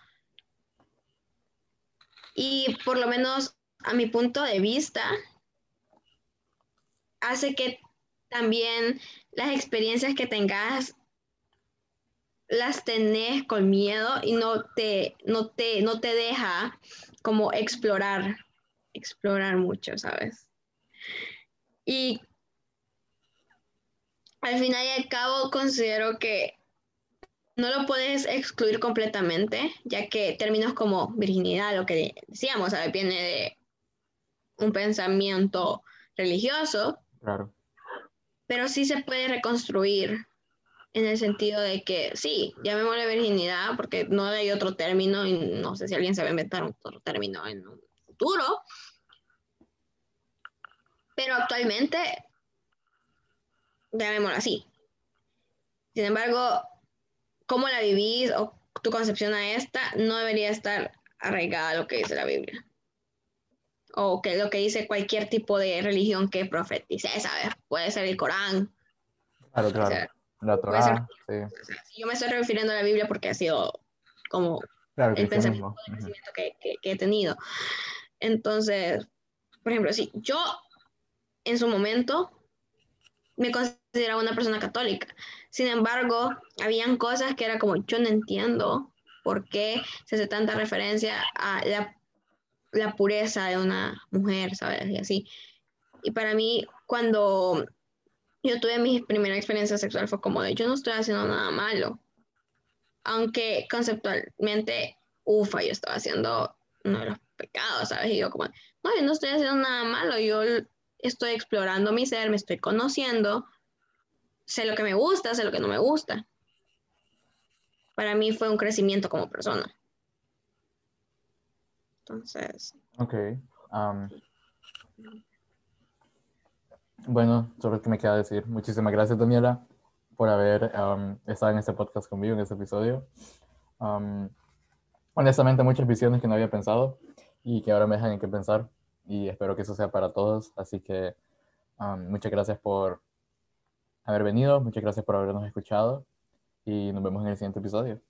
Y por lo menos a mi punto de vista, hace que también las experiencias que tengas las tenés con miedo y no te, no te, no te deja como explorar, explorar mucho, ¿sabes? Y al final y al cabo considero que no lo puedes excluir completamente, ya que términos como virginidad, lo que decíamos, ¿sabes? viene de un pensamiento religioso, Claro. pero sí se puede reconstruir en el sentido de que sí, llamémosle virginidad porque no hay otro término y no sé si alguien se va a inventar otro término en un futuro, pero actualmente llamémoslo así. Sin embargo, cómo la vivís o tu concepción a esta no debería estar arraigada a lo que dice la Biblia. O que lo que dice cualquier tipo de religión que profetice, ¿sabes? Puede ser el Corán. Claro, claro. sea, La puede ser- Torah, sí. O sea, yo me estoy refiriendo a la Biblia porque ha sido como Claro, el pensamiento, el Ujú. crecimiento que, que- que he tenido. Entonces, por ejemplo, si yo en su momento me consideraba una persona católica, sin embargo, habían cosas que era como, yo no entiendo por qué se hace tanta referencia a la, la pureza de una mujer, ¿sabes? Y así. Y para mí, cuando yo tuve mi primera experiencia sexual, fue como de, yo no estoy haciendo nada malo aunque conceptualmente, ufa, yo estaba haciendo uno de los pecados, ¿sabes? Y yo como, no, yo no estoy haciendo nada malo, yo estoy explorando mi ser, me estoy conociendo, sé lo que me gusta, sé lo que no me gusta. Para mí fue un crecimiento como persona. Entonces, Ok. am, bueno, sobre qué me queda decir. Muchísimas gracias, Daniela, por haber am, estado en este podcast conmigo, en este episodio. Am, honestamente, muchas visiones que no había pensado y que ahora me dejan en qué pensar. Y espero que eso sea para todos. Así que am, muchas gracias por haber venido, muchas gracias por habernos escuchado y nos vemos en el siguiente episodio.